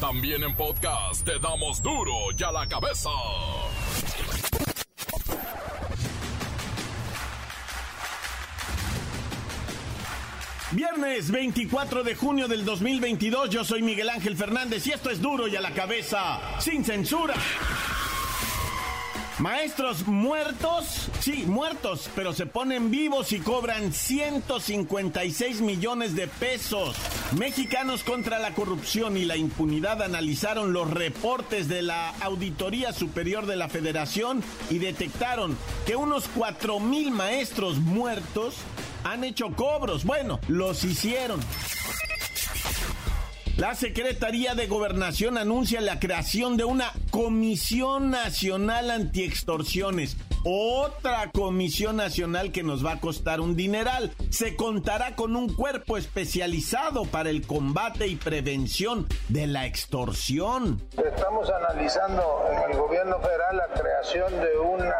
También en podcast te damos duro y a la cabeza. Viernes 24 de junio del 2022, yo soy Miguel Ángel Fernández y esto es duro y a la cabeza, sin censura. Maestros muertos, sí, muertos, pero se ponen vivos y cobran 156 millones de pesos. Mexicanos contra la corrupción y la impunidad analizaron los reportes de la Auditoría Superior de la Federación y detectaron que unos 4 mil maestros muertos han hecho cobros. Bueno, los hicieron. La Secretaría de Gobernación anuncia la creación de una Comisión Nacional Antiextorsiones otra comisión nacional que nos va a costar un dineral. Se contará con un cuerpo especializado para el combate y prevención de la extorsión. Estamos analizando en el gobierno federal la creación de una,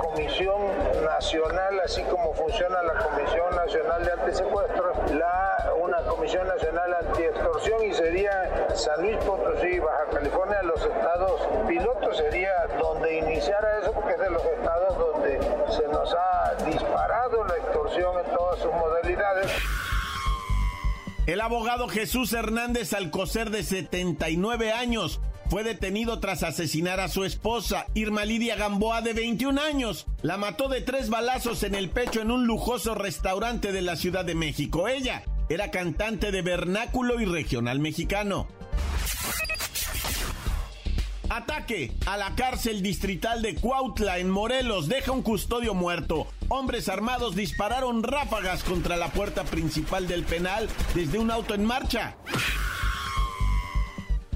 comisión nacional, así como funciona la Comisión Nacional de Antisecuestros, la, una Comisión Nacional Antiextorsión y sería San Luis Potosí, Baja California, los estados pilotos sería donde iniciara eso porque es de los donde se nos ha disparado la extorsión en todas sus modalidades. El abogado Jesús Hernández Alcocer, de 79 años, fue detenido tras asesinar a su esposa, Irma Lidia Gamboa, de 21 años. La mató de tres balazos en el pecho en un lujoso restaurante de la Ciudad de México. Ella era cantante de vernáculo y regional mexicano. Ataque a la cárcel distrital de Cuautla en Morelos deja un custodio muerto. Hombres armados dispararon ráfagas contra la puerta principal del penal desde un auto en marcha.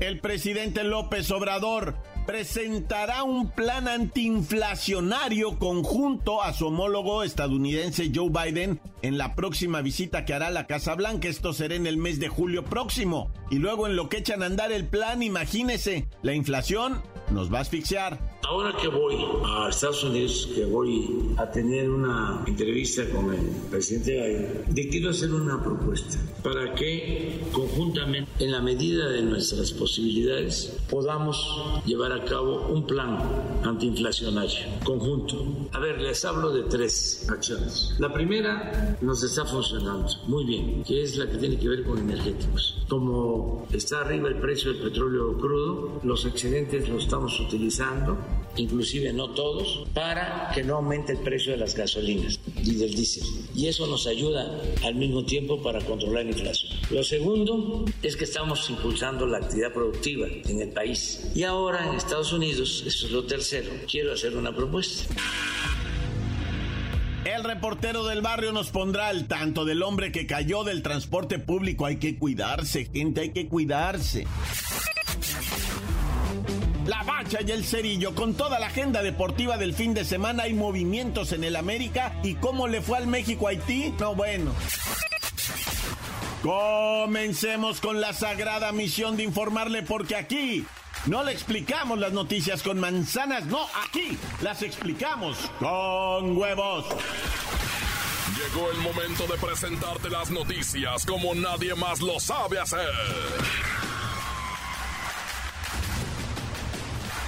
El presidente López Obrador presentará un plan antiinflacionario conjunto a su homólogo estadounidense Joe Biden en la próxima visita que hará a la Casa Blanca. Esto será en el mes de julio próximo. Y luego en lo que echan a andar el plan, imagínese, la inflación nos va a asfixiar. Ahora que voy a Estados Unidos, que voy a tener una entrevista con el presidente Biden, le quiero hacer una propuesta para que conjuntamente, en la medida de nuestras posibilidades, podamos llevar a cabo un plan antiinflacionario conjunto. A ver, les hablo de tres acciones. La primera nos está funcionando muy bien, que es la que tiene que ver con energéticos. Como está arriba el precio del petróleo crudo, los excedentes los estamos utilizando inclusive no todos, para que no aumente el precio de las gasolinas y del diésel. Y eso nos ayuda al mismo tiempo para controlar la inflación. Lo segundo es que estamos impulsando la actividad productiva en el país. Y ahora en Estados Unidos, eso es lo tercero, quiero hacer una propuesta. El reportero del barrio nos pondrá al tanto del hombre que cayó del transporte público. Hay que cuidarse, gente, hay que cuidarse. La Bacha y el Cerillo, con toda la agenda deportiva del fin de semana, hay movimientos en el América y cómo le fue al México-Haití, no bueno. Comencemos con la sagrada misión de informarle porque aquí no le explicamos las noticias con manzanas, no, aquí las explicamos con huevos. Llegó el momento de presentarte las noticias como nadie más lo sabe hacer.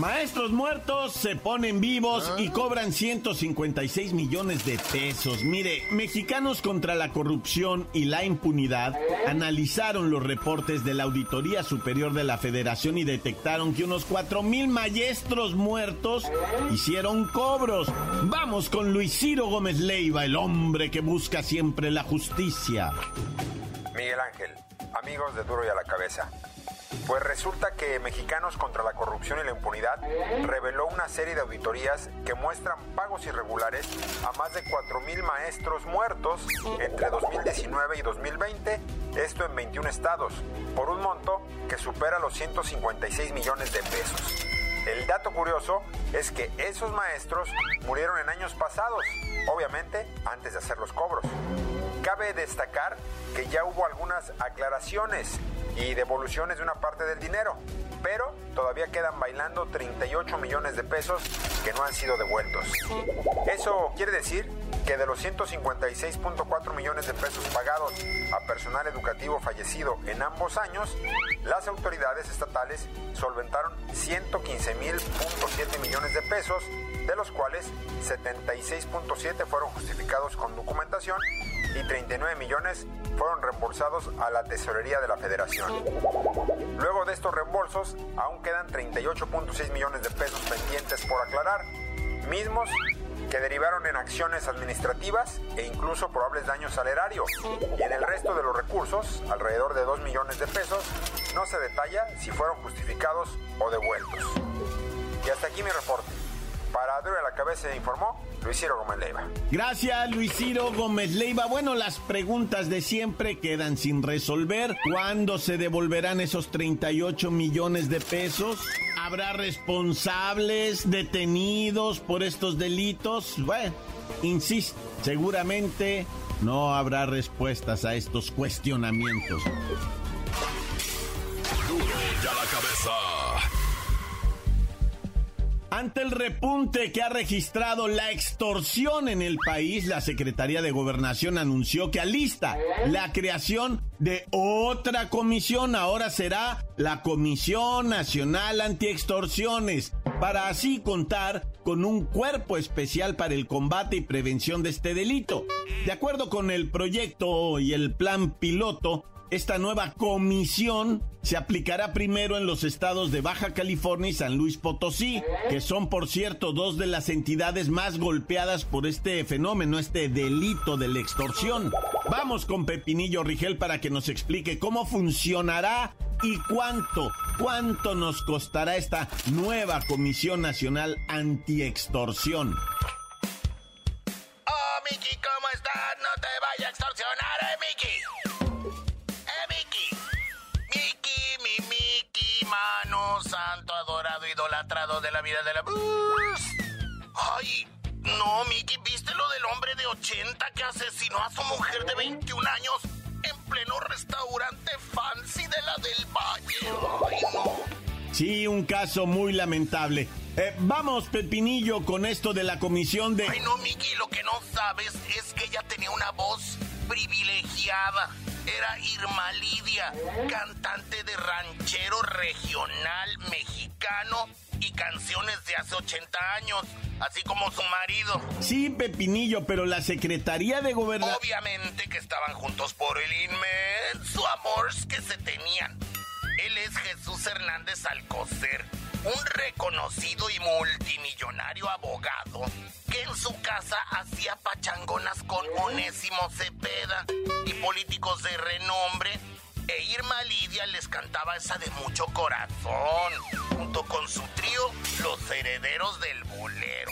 Maestros muertos se ponen vivos y cobran 156 millones de pesos. Mire, mexicanos contra la corrupción y la impunidad analizaron los reportes de la Auditoría Superior de la Federación y detectaron que unos 4 mil maestros muertos hicieron cobros. Vamos con Luis Ciro Gómez Leiva, el hombre que busca siempre la justicia. Miguel Ángel, amigos de Duro y a la Cabeza. Pues resulta que Mexicanos contra la Corrupción y la Impunidad reveló una serie de auditorías que muestran pagos irregulares a más de 4.000 maestros muertos entre 2019 y 2020, esto en 21 estados, por un monto que supera los 156 millones de pesos. El dato curioso es que esos maestros murieron en años pasados, obviamente antes de hacer los cobros. Cabe destacar que ya hubo algunas aclaraciones y devoluciones de una parte del dinero, pero todavía quedan bailando 38 millones de pesos que no han sido devueltos. Eso quiere decir que de los 156.4 millones de pesos pagados a personal educativo fallecido en ambos años, las autoridades estatales solventaron 115.7 millones de pesos, de los cuales 76.7 fueron justificados con documentación y 39 millones fueron reembolsados a la tesorería de la federación. Luego de estos reembolsos, aún quedan 38.6 millones de pesos pendientes por aclarar, mismos que derivaron en acciones administrativas e incluso probables daños al erario. Y en el resto de los recursos, alrededor de 2 millones de pesos, no se detalla si fueron justificados o devueltos. Y hasta aquí mi reporte. Para Duro a la Cabeza informó Luis Ciro Gómez Leiva. Gracias, Luis Ciro Gómez Leiva. Bueno, las preguntas de siempre quedan sin resolver. ¿Cuándo se devolverán esos 38 millones de pesos? ¿Habrá responsables detenidos por estos delitos? Bueno, insisto, seguramente no habrá respuestas a estos cuestionamientos. Duro ya la cabeza. Ante el repunte que ha registrado la extorsión en el país, la Secretaría de Gobernación anunció que alista la creación de otra comisión. Ahora será la Comisión Nacional Antiextorsiones, para así contar con un cuerpo especial para el combate y prevención de este delito. De acuerdo con el proyecto y el plan piloto, esta nueva comisión se aplicará primero en los estados de Baja California y San Luis Potosí, que son, por cierto, dos de las entidades más golpeadas por este fenómeno, este delito de la extorsión. Vamos con Pepinillo Rigel para que nos explique cómo funcionará y cuánto, cuánto nos costará esta nueva Comisión Nacional Antiextorsión. Oh, Miki, ¿cómo estás? No te vaya a extorsionar, idolatrado de la vida de la... Ay, no, Miki, ¿viste lo del hombre de 80 que asesinó a su mujer de 21 años en pleno restaurante fancy de la del Valle? Ay, no. Sí, un caso muy lamentable. Eh, vamos, Pepinillo, con esto de la comisión de... Ay, no, Miki, lo que no sabes es que ella tenía una voz privilegiada. Era Irma Lidia, cantante de ranchero regional mexicano y canciones de hace 80 años, así como su marido. Sí, Pepinillo, pero la Secretaría de Gobernación... Obviamente que estaban juntos por el inmenso amor que se tenían. Él es Jesús Hernández Alcocer, un reconocido y multimillonario abogado que en su casa hacía pachangonas con Onésimo Cepeda y políticos de renombre. E Irma Lidia les cantaba esa de mucho corazón, junto con su trío Los Herederos del Bolero.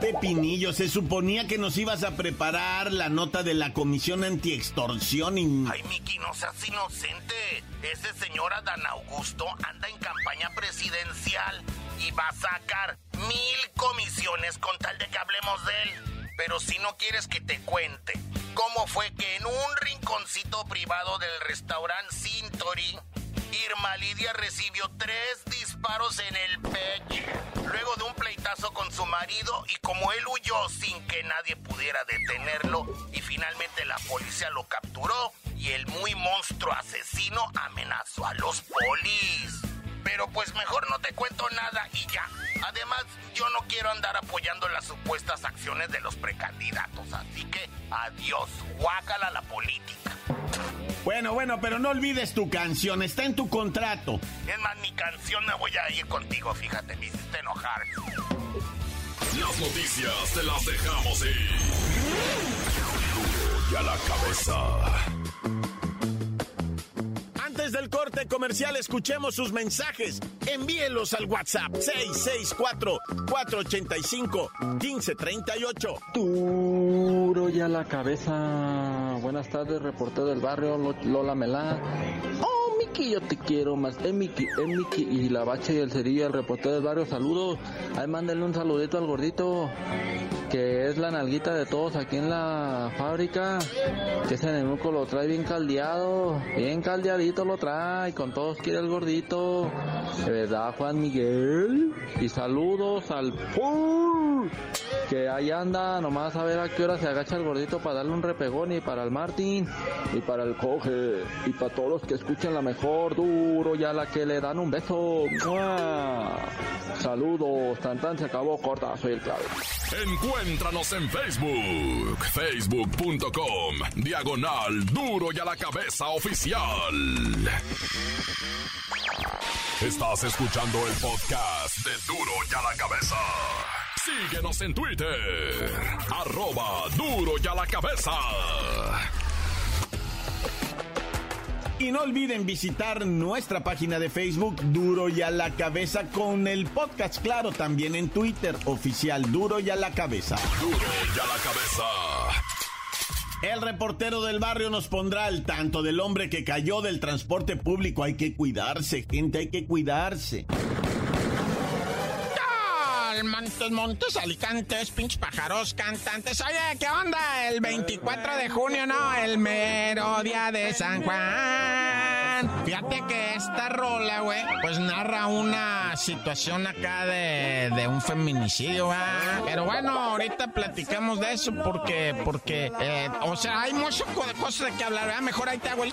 Pepinillo, se suponía que nos ibas a preparar la nota de la Comisión Antiextorsión y... Ay, Miki, no seas inocente. Ese señor Adán Augusto anda en campaña presidencial y va a sacar mil comisiones con tal de que hablemos de él. Pero si no quieres que te cuente cómo fue que en un rinconcito privado del restaurante Cintori, Irma Lidia recibió tres disparos en el pecho, luego de un pleitazo con su marido y como él huyó sin que nadie pudiera detenerlo y finalmente la policía lo capturó y el muy monstruo asesino amenazó a los polis. Pero pues mejor no te cuento nada y ya. Además, yo no quiero andar apoyando las supuestas acciones de los precandidatos, así que adiós, guácala la política. Bueno, bueno, pero no olvides tu canción, está en tu contrato. Es más, mi canción me voy a ir contigo, fíjate, me hiciste enojar. Las noticias te las dejamos ir. Duro ya la cabeza. Del corte comercial, escuchemos sus mensajes. Envíelos al WhatsApp 664-485-1538. Duro ya la cabeza. Buenas tardes, reportero del barrio Lo- Lola Melá. Oh, mi Miki, yo te quiero más. Es Miki, es Miki. Y la bacha y el cerillo, el reportero del barrio, saludos. Ahí mándenle un saludito al gordito, que es la nalguita de todos aquí en la fábrica. Que ese nenuco lo trae bien caldeado, bien caldeadito lo trae. Con todos quiere el gordito. De verdad, Juan Miguel. Y saludos al Paul, que ahí anda, nomás a ver a qué hora se agacha el gordito para darle un repegón y para el Martín y para el coge y para todos los que escuchan la mejor duro y a la que le dan un beso. ¡Mua! Saludos, tan tan se acabó corta, soy el clave. Encuéntranos en Facebook, facebook.com, diagonal duro y a la cabeza oficial. Estás escuchando el podcast de duro y a la cabeza. Síguenos en Twitter, arroba duro y a la cabeza. Y no olviden visitar nuestra página de Facebook Duro y a la cabeza con el podcast, claro, también en Twitter oficial Duro y a la cabeza. Duro y a la cabeza. El reportero del barrio nos pondrá al tanto del hombre que cayó del transporte público. Hay que cuidarse, gente, hay que cuidarse. Montes, montes, alicantes, pinches pájaros, cantantes. Oye, ¿qué onda? El 24 de junio, ¿no? El mero día de San Juan. Fíjate que esta rola, güey, pues narra una situación acá de, de un feminicidio, ¿va? Pero bueno, ahorita platicamos de eso porque, porque, eh, o sea, hay muchas cosas de que hablar, ¿verdad? Mejor ahí te hago el...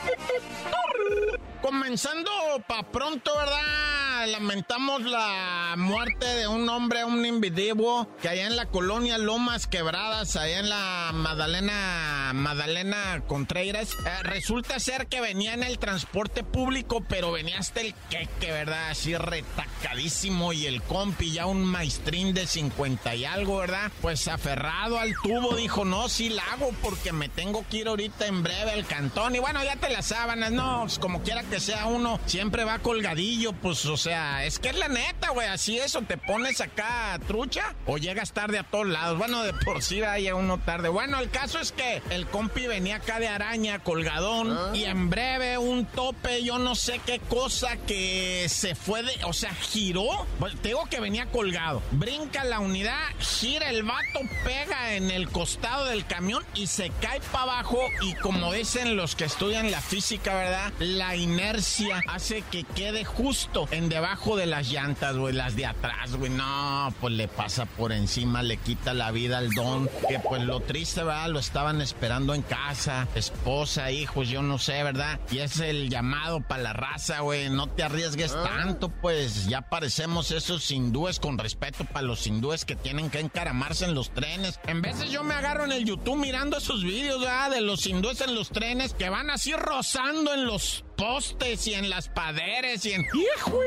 Comenzando pa' pronto, ¿verdad? Lamentamos la muerte de un hombre, un individuo, que allá en la colonia Lomas Quebradas, allá en la Madalena, Madalena Contreras, eh, resulta ser que venía en el transporte público, pero venía hasta el queque, ¿verdad? Así retacadísimo y el compi, ya un maestrín de 50 y algo, ¿verdad? Pues aferrado al tubo, dijo, no, sí la hago porque me tengo que ir ahorita en breve al cantón. Y bueno, ya te las sábanas, no, pues como quiera que sea uno, siempre va colgadillo, pues, o sea, es que es la neta, güey, así eso, te pones acá trucha o llegas tarde a todos lados. Bueno, de por sí vaya uno tarde. Bueno, el caso es que el compi venía acá de araña, colgadón, y en breve un tope, yo no sé qué cosa que se fue de, o sea, giró. Pues, te digo que venía colgado. Brinca la unidad, gira el vato, pega en el costado del camión y se cae para abajo. Y como dicen los que estudian la física, ¿verdad? La inercia hace que quede justo en debajo de las llantas, güey, las de atrás, güey. No, pues le pasa por encima, le quita la vida al don. Que pues lo triste, ¿verdad? Lo estaban esperando en casa, esposa, hijos, yo no sé, ¿verdad? Y es el llamado para la raza, güey. No te arriesgues tanto, pues ya parecemos esos hindúes con respeto para los hindúes que tienen que encaramarse en los trenes. En veces yo me agarro en el YouTube mirando esos vídeos, ¿verdad? De los hindúes en los trenes que van así rozando en los postes y en las paderes y en... ¡Hijo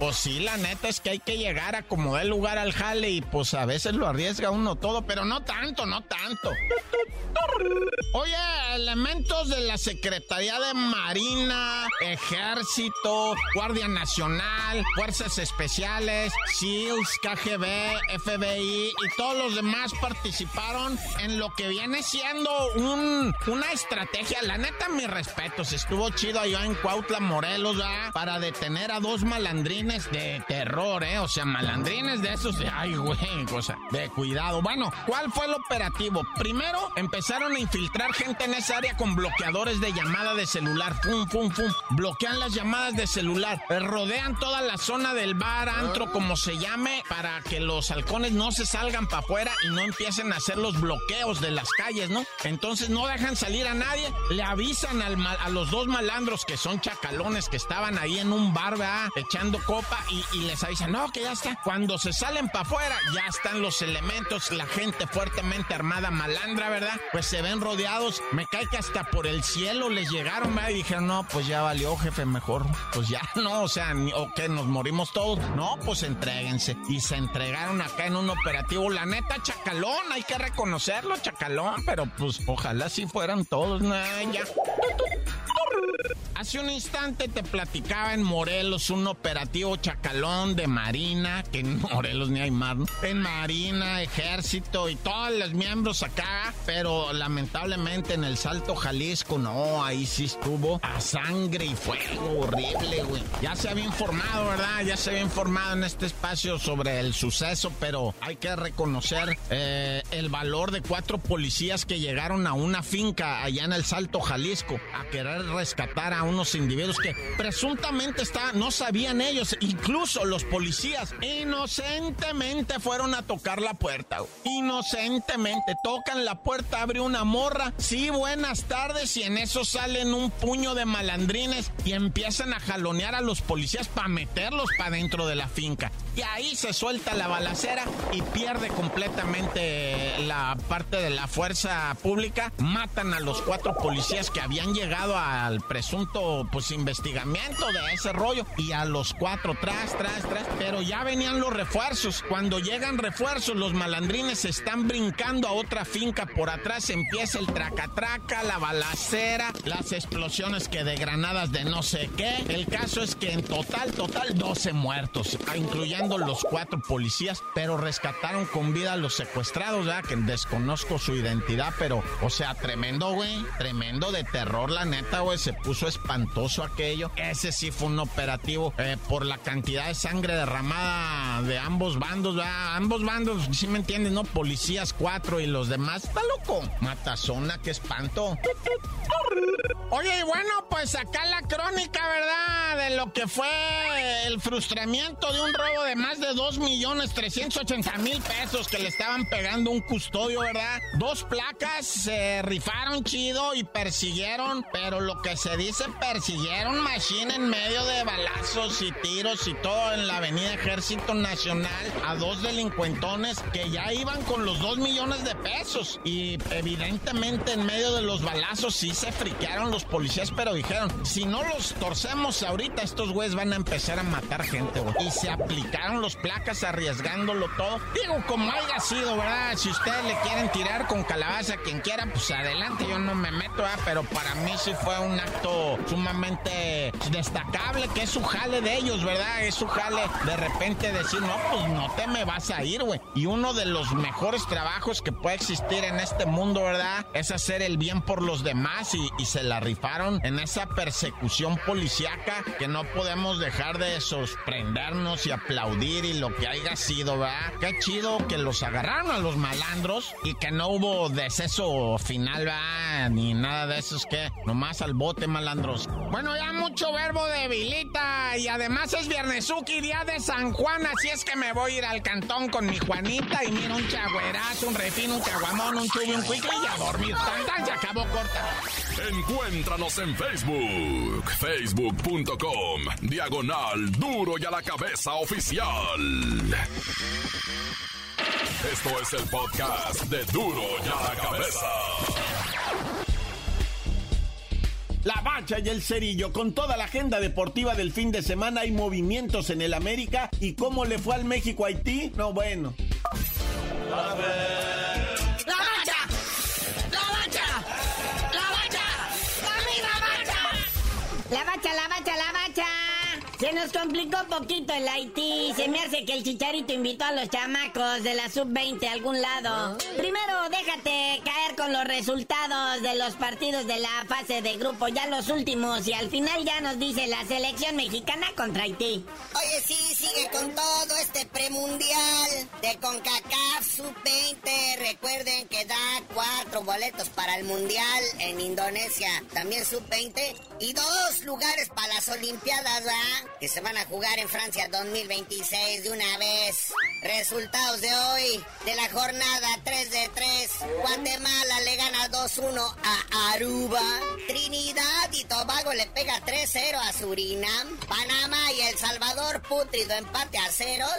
Pues sí, la neta es que hay que llegar a como el lugar al jale y pues a veces lo arriesga uno todo, pero no tanto, no tanto. Oye, elementos de la Secretaría de Marina, Ejército, Guardia Nacional, Fuerzas Especiales, SEALs, KGB, FBI y todos los demás participaron en lo que viene siendo un, una estrategia. La neta, mis respetos, estuvo chido allá en Cuautla, Morelos, ¿verdad? para detener a dos malandrines de terror, ¿eh? O sea, malandrines de esos de, ay, güey, cosa, de cuidado. Bueno, ¿cuál fue el operativo? Primero, empezaron a infiltrar gente en esa área con bloqueadores de llamada de celular. Pum, pum, pum. Bloquean las llamadas de celular. Eh, Rodean toda la zona del bar, antro, como se llame, para que los halcones no se salgan para afuera y no empiecen a hacer los bloqueos de las calles, ¿no? Entonces no dejan salir a nadie. Le avisan al mal- a los dos malandros que son chacalones que estaban ahí en un bar, ¿verdad? Echando copa y, les avisan, no, que ya está. Cuando se salen para afuera, ya están los elementos, la gente fuertemente armada, malandra, ¿verdad? Pues se ven rodeados. Me cae que hasta por el cielo les llegaron, ¿verdad? Y dijeron, no, pues ya valió, jefe, mejor. Pues ya no, o sea, o que nos morimos todos. No, pues entréguense. Y se entregaron acá en un operativo. La neta, chacalón, hay que reconocerlo, chacalón. Pero pues ojalá si fueran todos, nah, ya. Hace un instante te platicaba en Morelos un operativo chacalón de Marina, que en Morelos ni hay mar, en Marina, Ejército y todos los miembros acá, pero lamentablemente en el Salto Jalisco, no, ahí sí estuvo a sangre y fuego horrible, güey. Ya se había informado, ¿verdad? Ya se había informado en este espacio sobre el suceso, pero hay que reconocer eh, el valor de cuatro policías que llegaron a una finca allá en el Salto Jalisco a querer rescatar a unos individuos que presuntamente no sabían ellos, incluso los policías inocentemente fueron a tocar la puerta. Inocentemente tocan la puerta, abre una morra. Sí, buenas tardes y en eso salen un puño de malandrines y empiezan a jalonear a los policías para meterlos para dentro de la finca. Y ahí se suelta la balacera y pierde completamente la parte de la fuerza pública. Matan a los cuatro policías que habían llegado al presunto pues investigamiento de ese rollo. Y a los cuatro tras, tras, tras. Pero ya venían los refuerzos. Cuando llegan refuerzos, los malandrines están brincando a otra finca por atrás. Empieza el traca-traca, la balacera, las explosiones que de granadas de no sé qué. El caso es que en total, total, 12 muertos, incluyendo los cuatro policías, pero rescataron con vida a los secuestrados, ya que desconozco su identidad, pero, o sea, tremendo, güey, tremendo de terror, la neta, güey, se puso espantoso aquello. Ese sí fue un operativo eh, por la cantidad de sangre derramada de ambos bandos, ¿verdad? Ambos bandos, si me entienden, ¿no? Policías cuatro y los demás, está loco. Matazona, qué espanto. Oye, y bueno, pues acá la crónica, ¿verdad? De lo que fue el frustramiento de un robo de más de 2 millones 380 mil pesos que le estaban pegando un custodio, ¿verdad? Dos placas se rifaron chido y persiguieron, pero lo que se dice persiguieron machine en medio de balazos y tiros y todo en la avenida Ejército Nacional a dos delincuentones que ya iban con los 2 millones de pesos y evidentemente en medio de los balazos sí se friquearon los policías, pero dijeron, si no los torcemos ahorita estos güeyes van a empezar a matar gente, güey. Y se aplicaron los placas arriesgándolo todo. Digo, como haya sido, ¿verdad? Si ustedes le quieren tirar con calabaza a quien quiera, pues adelante, yo no me meto, ¿verdad? Pero para mí sí fue un acto sumamente destacable, que es su jale de ellos, ¿verdad? Es su jale de repente decir, no, pues no te me vas a ir, güey. Y uno de los mejores trabajos que puede existir en este mundo, ¿verdad? Es hacer el bien por los demás y, y se la rifaron en esa persecución policíaca que no podemos dejar de sorprendernos y aplaudir y lo que haya sido, ¿verdad? Qué chido que los agarraron a los malandros y que no hubo deceso final, ¿verdad? Ni nada de eso, es que nomás al bote, malandros. Bueno, ya mucho verbo debilita y además es Viernesuki, día de San Juan, así es que me voy a ir al cantón con mi Juanita y mira un chagüerazo, un refino, un caguamón, un chubi, un cuicle y a dormir. Tan, se acabó corta. Encuéntranos en Facebook, facebook.com, diagonal duro y a la cabeza oficial. Esto es el podcast de duro y a la cabeza. La Bacha y el Cerillo, con toda la agenda deportiva del fin de semana, hay movimientos en el América. ¿Y cómo le fue al México-Haití? No, bueno. ¡La Se nos complicó un poquito el Haití. Se me hace que el chicharito invitó a los chamacos de la sub-20 a algún lado. Primero, déjate caer los resultados de los partidos de la fase de grupo, ya los últimos, y al final ya nos dice la selección mexicana contra Haití. Oye, sí, sigue con todo este premundial de CONCACAF sub-20. Recuerden que da cuatro boletos para el mundial en Indonesia, también sub-20, y dos lugares para las Olimpiadas, que se van a jugar en Francia 2026 de una vez. Resultados de hoy de la jornada 3 de 3. Guatemala le gana 2-1 a Aruba. Trinidad y Tobago le pega 3-0 a Surinam. Panamá y El Salvador putrido empate a ceros.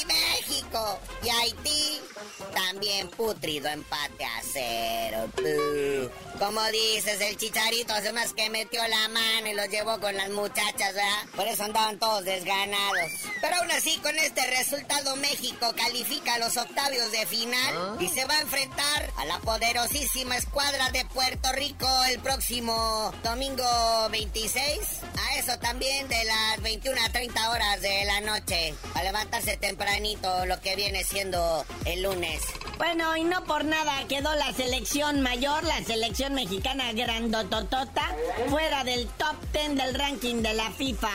Y México y Haití también putrido empate a ceros. Como dices, el chicharito hace más que metió la mano y los llevó con las muchachas, ¿verdad? Por eso andaban todos desganados. Pero aún así, con este resultado, México califica a los octavios de final y se va a enfrentar a la poderosísima escuadra de Puerto Rico el próximo domingo 26. A eso también de las 21 a 30 horas de la noche. A levantarse tempranito, lo que viene siendo el lunes. Bueno, y no por nada quedó la selección mayor, la selección mexicana grandototota, fuera del top 10 del ranking de la FIFA.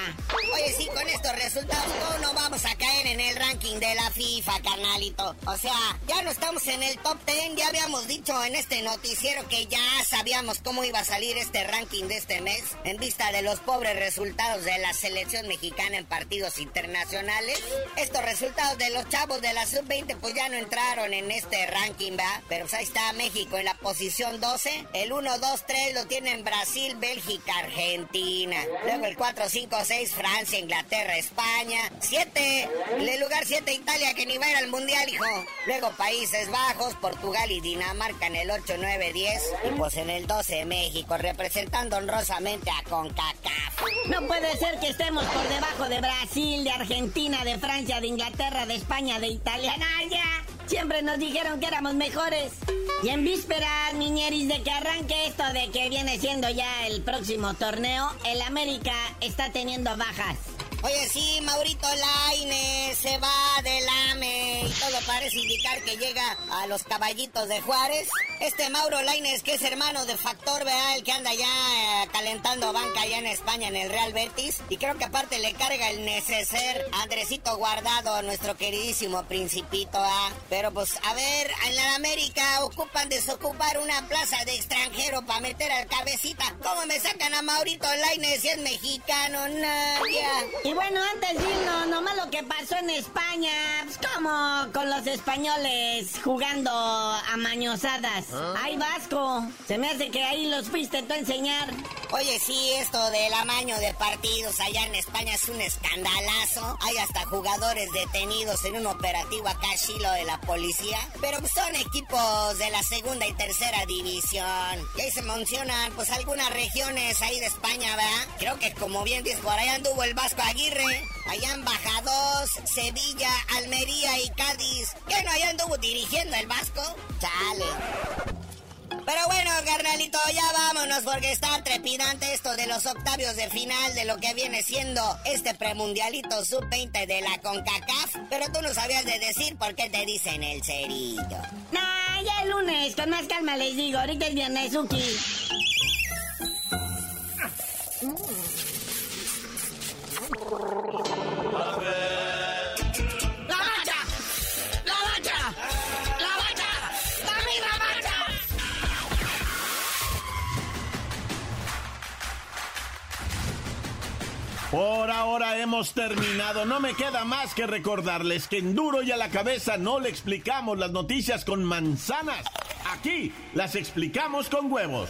Oye, sí, con estos resultados no vamos a caer en el ranking de la FIFA, carnalito. O sea, ya no estamos en el top 10, ya habíamos dicho en este noticiero que ya sabíamos cómo iba a salir este ranking de este mes, en vista de los pobres resultados de la selección mexicana en partidos internacionales. Estos resultados de los chavos de la sub-20 pues ya no entraron en este ranking, ¿va? Pero pues ahí está México en la posición 12. El 1, 2, 3 lo tienen Brasil, Bélgica, Argentina. Luego el 4, 5, 6, Francia, Inglaterra, España. 7, en el lugar 7, Italia, que ni va a ir al mundial, hijo. Luego Países Bajos, Portugal y Dinamarca en el 8, 9, 10. Y pues en el 12, México, representando honrosamente a CONCACAF. No puede ser que estemos por debajo de Brasil, de Argentina, de Francia, de Inglaterra, de España, de Italia. ¡Naya! Siempre nos dijeron que éramos mejores. Y en vísperas, niñeris, de que arranque esto de que viene siendo ya el próximo torneo, el América está teniendo bajas. Oye, sí, Maurito Laine se va del AME y todo parece indicar que llega a los caballitos de Juárez. Este Mauro Laines, que es hermano de Factor, ¿verdad? El que anda ya eh, calentando banca allá en España en el Real Betis. Y creo que aparte le carga el neceser Andresito Guardado, nuestro queridísimo principito, ¿ah? Pero pues, a ver, en la América ocupan desocupar una plaza de extranjero para meter al cabecita. ¿Cómo me sacan a Maurito Laines si es mexicano? Nadie. Y bueno, antes de irnos, nomás lo que pasó en España, pues como con los españoles jugando a mañosadas. Ay, Vasco, se me hace que ahí los fuiste tú a enseñar. Oye, sí, esto del amaño de partidos allá en España es un escandalazo. Hay hasta jugadores detenidos en un operativo acá, Chilo, de la policía. Pero pues, son equipos de la segunda y tercera división. Y ahí se mencionan, pues, algunas regiones ahí de España, ¿verdad? Creo que, como bien dices, por allá anduvo el Vasco Aguirre. Allá en Bajados, Sevilla, Almería y Cádiz. ¿Qué no allá anduvo dirigiendo el Vasco? Chale. Pero bueno, carnalito, ya vámonos porque está trepidante esto de los octavios de final de lo que viene siendo este premundialito sub-20 de la CONCACAF. Pero tú no sabías de decir por qué te dicen el cerillo. Nah, ya el lunes, con más calma les digo, ahorita es viernes. Por ahora hemos terminado. No me queda más que recordarles que en duro y a la cabeza no le explicamos las noticias con manzanas. Aquí las explicamos con huevos.